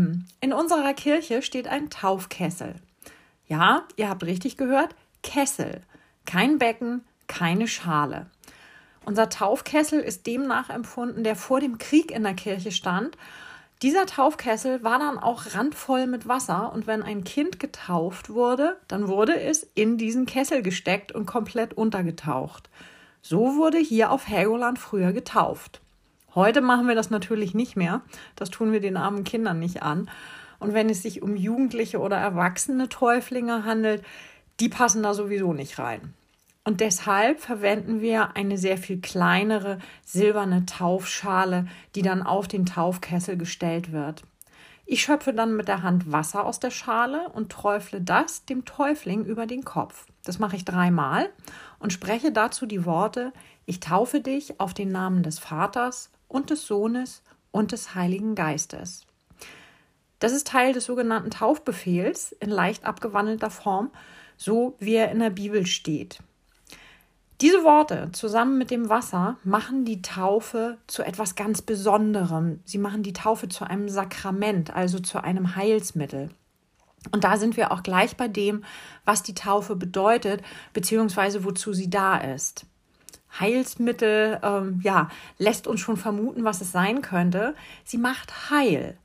Lieben, in unserer Kirche steht ein Taufkessel. Ja, ihr habt richtig gehört, Kessel. Kein Becken, keine Schale. Unser Taufkessel ist dem nachempfunden, der vor dem Krieg in der Kirche stand. Dieser Taufkessel war dann auch randvoll mit Wasser und wenn ein Kind getauft wurde, dann wurde es in diesen Kessel gesteckt und komplett untergetaucht. So wurde hier auf Helgoland früher getauft. Heute machen wir das natürlich nicht mehr. Das tun wir den armen Kindern nicht an. Und wenn es sich um Jugendliche oder erwachsene Täuflinge handelt, die passen da sowieso nicht rein. Und deshalb verwenden wir eine sehr viel kleinere silberne Taufschale, die dann auf den Taufkessel gestellt wird. Ich schöpfe dann mit der Hand Wasser aus der Schale und träufle das dem Täufling über den Kopf. Das mache ich dreimal und spreche dazu die Worte: Ich taufe dich auf den Namen des Vaters und des Sohnes und des Heiligen Geistes. Das ist Teil des sogenannten Taufbefehls in leicht abgewandelter Form, so wie er in der Bibel steht. Diese Worte zusammen mit dem Wasser machen die Taufe zu etwas ganz Besonderem. Sie machen die Taufe zu einem Sakrament, also zu einem Heilsmittel. Und da sind wir auch gleich bei dem, was die Taufe bedeutet, beziehungsweise wozu sie da ist. Heilsmittel, ähm, ja, lässt uns schon vermuten, was es sein könnte. Sie macht Heil.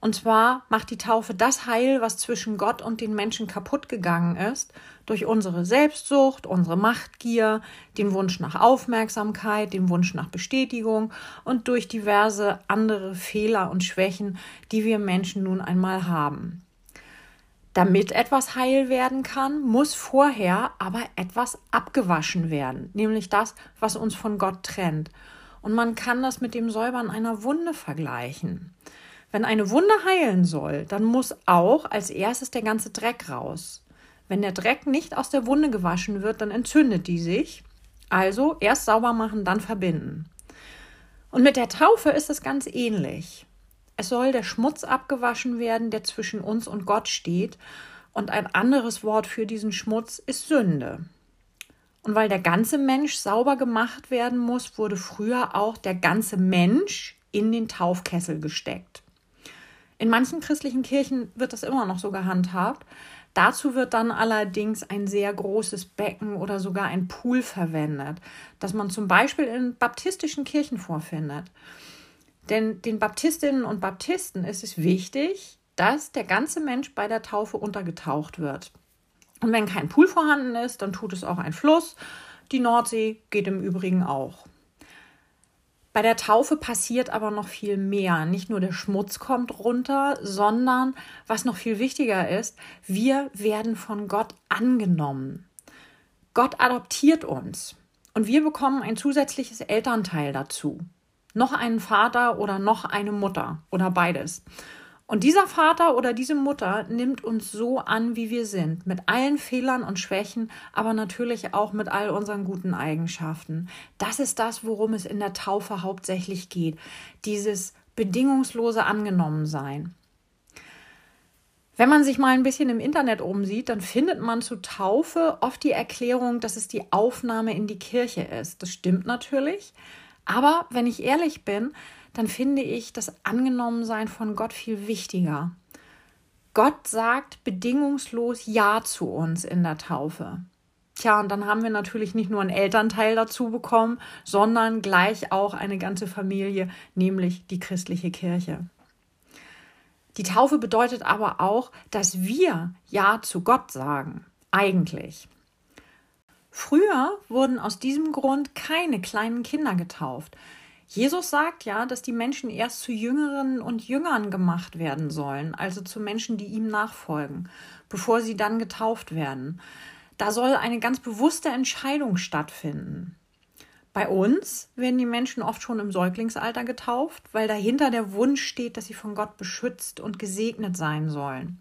Und zwar macht die Taufe das Heil, was zwischen Gott und den Menschen kaputt gegangen ist, durch unsere Selbstsucht, unsere Machtgier, den Wunsch nach Aufmerksamkeit, den Wunsch nach Bestätigung und durch diverse andere Fehler und Schwächen, die wir Menschen nun einmal haben. Damit etwas heil werden kann, muss vorher aber etwas abgewaschen werden, nämlich das, was uns von Gott trennt. Und man kann das mit dem Säubern einer Wunde vergleichen. Wenn eine Wunde heilen soll, dann muss auch als erstes der ganze Dreck raus. Wenn der Dreck nicht aus der Wunde gewaschen wird, dann entzündet die sich. Also erst sauber machen, dann verbinden. Und mit der Taufe ist es ganz ähnlich. Es soll der Schmutz abgewaschen werden, der zwischen uns und Gott steht. Und ein anderes Wort für diesen Schmutz ist Sünde. Und weil der ganze Mensch sauber gemacht werden muss, wurde früher auch der ganze Mensch in den Taufkessel gesteckt. In manchen christlichen Kirchen wird das immer noch so gehandhabt. Dazu wird dann allerdings ein sehr großes Becken oder sogar ein Pool verwendet, das man zum Beispiel in baptistischen Kirchen vorfindet. Denn den Baptistinnen und Baptisten ist es wichtig, dass der ganze Mensch bei der Taufe untergetaucht wird. Und wenn kein Pool vorhanden ist, dann tut es auch ein Fluss. Die Nordsee geht im Übrigen auch. Bei der Taufe passiert aber noch viel mehr. Nicht nur der Schmutz kommt runter, sondern was noch viel wichtiger ist, wir werden von Gott angenommen. Gott adoptiert uns und wir bekommen ein zusätzliches Elternteil dazu noch einen Vater oder noch eine Mutter oder beides. Und dieser Vater oder diese Mutter nimmt uns so an, wie wir sind, mit allen Fehlern und Schwächen, aber natürlich auch mit all unseren guten Eigenschaften. Das ist das, worum es in der Taufe hauptsächlich geht. Dieses bedingungslose Angenommensein. Wenn man sich mal ein bisschen im Internet umsieht, dann findet man zu Taufe oft die Erklärung, dass es die Aufnahme in die Kirche ist. Das stimmt natürlich. Aber wenn ich ehrlich bin, dann finde ich das Angenommensein von Gott viel wichtiger. Gott sagt bedingungslos Ja zu uns in der Taufe. Tja, und dann haben wir natürlich nicht nur einen Elternteil dazu bekommen, sondern gleich auch eine ganze Familie, nämlich die christliche Kirche. Die Taufe bedeutet aber auch, dass wir Ja zu Gott sagen. Eigentlich. Früher wurden aus diesem Grund keine kleinen Kinder getauft. Jesus sagt ja, dass die Menschen erst zu Jüngerinnen und Jüngern gemacht werden sollen, also zu Menschen, die ihm nachfolgen, bevor sie dann getauft werden. Da soll eine ganz bewusste Entscheidung stattfinden. Bei uns werden die Menschen oft schon im Säuglingsalter getauft, weil dahinter der Wunsch steht, dass sie von Gott beschützt und gesegnet sein sollen.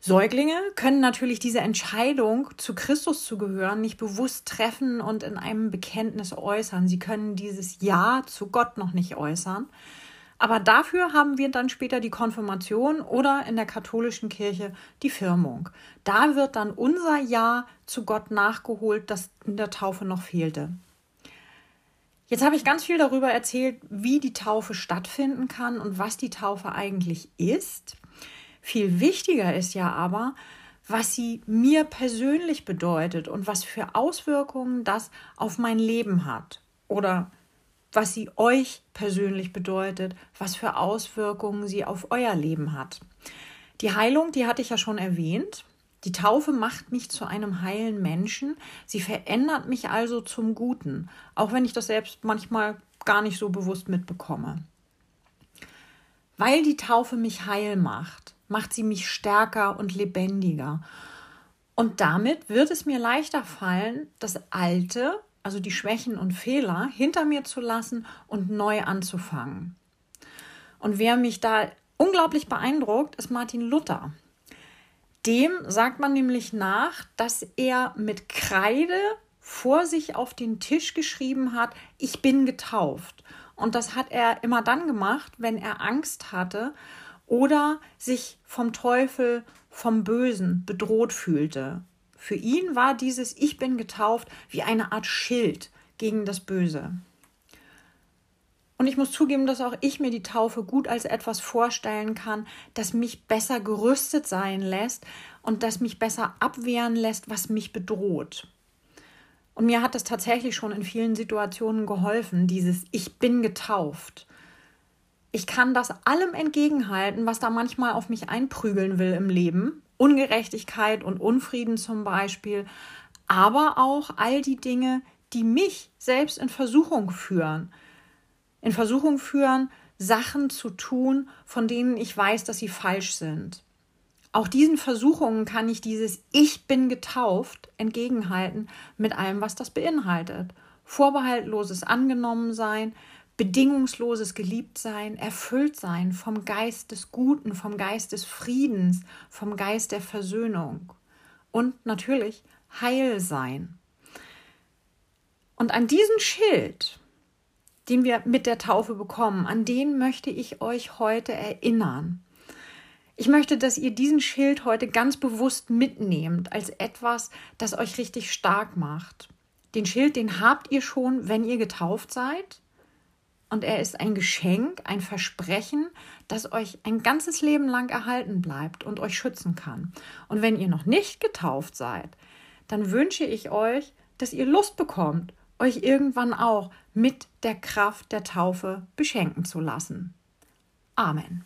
Säuglinge können natürlich diese Entscheidung, zu Christus zu gehören, nicht bewusst treffen und in einem Bekenntnis äußern. Sie können dieses Ja zu Gott noch nicht äußern. Aber dafür haben wir dann später die Konfirmation oder in der katholischen Kirche die Firmung. Da wird dann unser Ja zu Gott nachgeholt, das in der Taufe noch fehlte. Jetzt habe ich ganz viel darüber erzählt, wie die Taufe stattfinden kann und was die Taufe eigentlich ist. Viel wichtiger ist ja aber, was sie mir persönlich bedeutet und was für Auswirkungen das auf mein Leben hat oder was sie euch persönlich bedeutet, was für Auswirkungen sie auf euer Leben hat. Die Heilung, die hatte ich ja schon erwähnt. Die Taufe macht mich zu einem heilen Menschen. Sie verändert mich also zum Guten, auch wenn ich das selbst manchmal gar nicht so bewusst mitbekomme. Weil die Taufe mich heil macht, macht sie mich stärker und lebendiger. Und damit wird es mir leichter fallen, das Alte, also die Schwächen und Fehler, hinter mir zu lassen und neu anzufangen. Und wer mich da unglaublich beeindruckt, ist Martin Luther. Dem sagt man nämlich nach, dass er mit Kreide vor sich auf den Tisch geschrieben hat, ich bin getauft. Und das hat er immer dann gemacht, wenn er Angst hatte oder sich vom Teufel, vom Bösen bedroht fühlte. Für ihn war dieses Ich bin getauft wie eine Art Schild gegen das Böse. Und ich muss zugeben, dass auch ich mir die Taufe gut als etwas vorstellen kann, das mich besser gerüstet sein lässt und das mich besser abwehren lässt, was mich bedroht. Und mir hat das tatsächlich schon in vielen Situationen geholfen, dieses Ich bin getauft. Ich kann das allem entgegenhalten, was da manchmal auf mich einprügeln will im Leben. Ungerechtigkeit und Unfrieden zum Beispiel, aber auch all die Dinge, die mich selbst in Versuchung führen in Versuchung führen, Sachen zu tun, von denen ich weiß, dass sie falsch sind. Auch diesen Versuchungen kann ich dieses Ich bin getauft entgegenhalten mit allem, was das beinhaltet. Vorbehaltloses Angenommensein, bedingungsloses Geliebtsein, Erfülltsein vom Geist des Guten, vom Geist des Friedens, vom Geist der Versöhnung und natürlich Heilsein. Und an diesen Schild, den wir mit der Taufe bekommen, an den möchte ich euch heute erinnern. Ich möchte, dass ihr diesen Schild heute ganz bewusst mitnehmt als etwas, das euch richtig stark macht. Den Schild, den habt ihr schon, wenn ihr getauft seid. Und er ist ein Geschenk, ein Versprechen, das euch ein ganzes Leben lang erhalten bleibt und euch schützen kann. Und wenn ihr noch nicht getauft seid, dann wünsche ich euch, dass ihr Lust bekommt euch irgendwann auch mit der Kraft der Taufe beschenken zu lassen. Amen.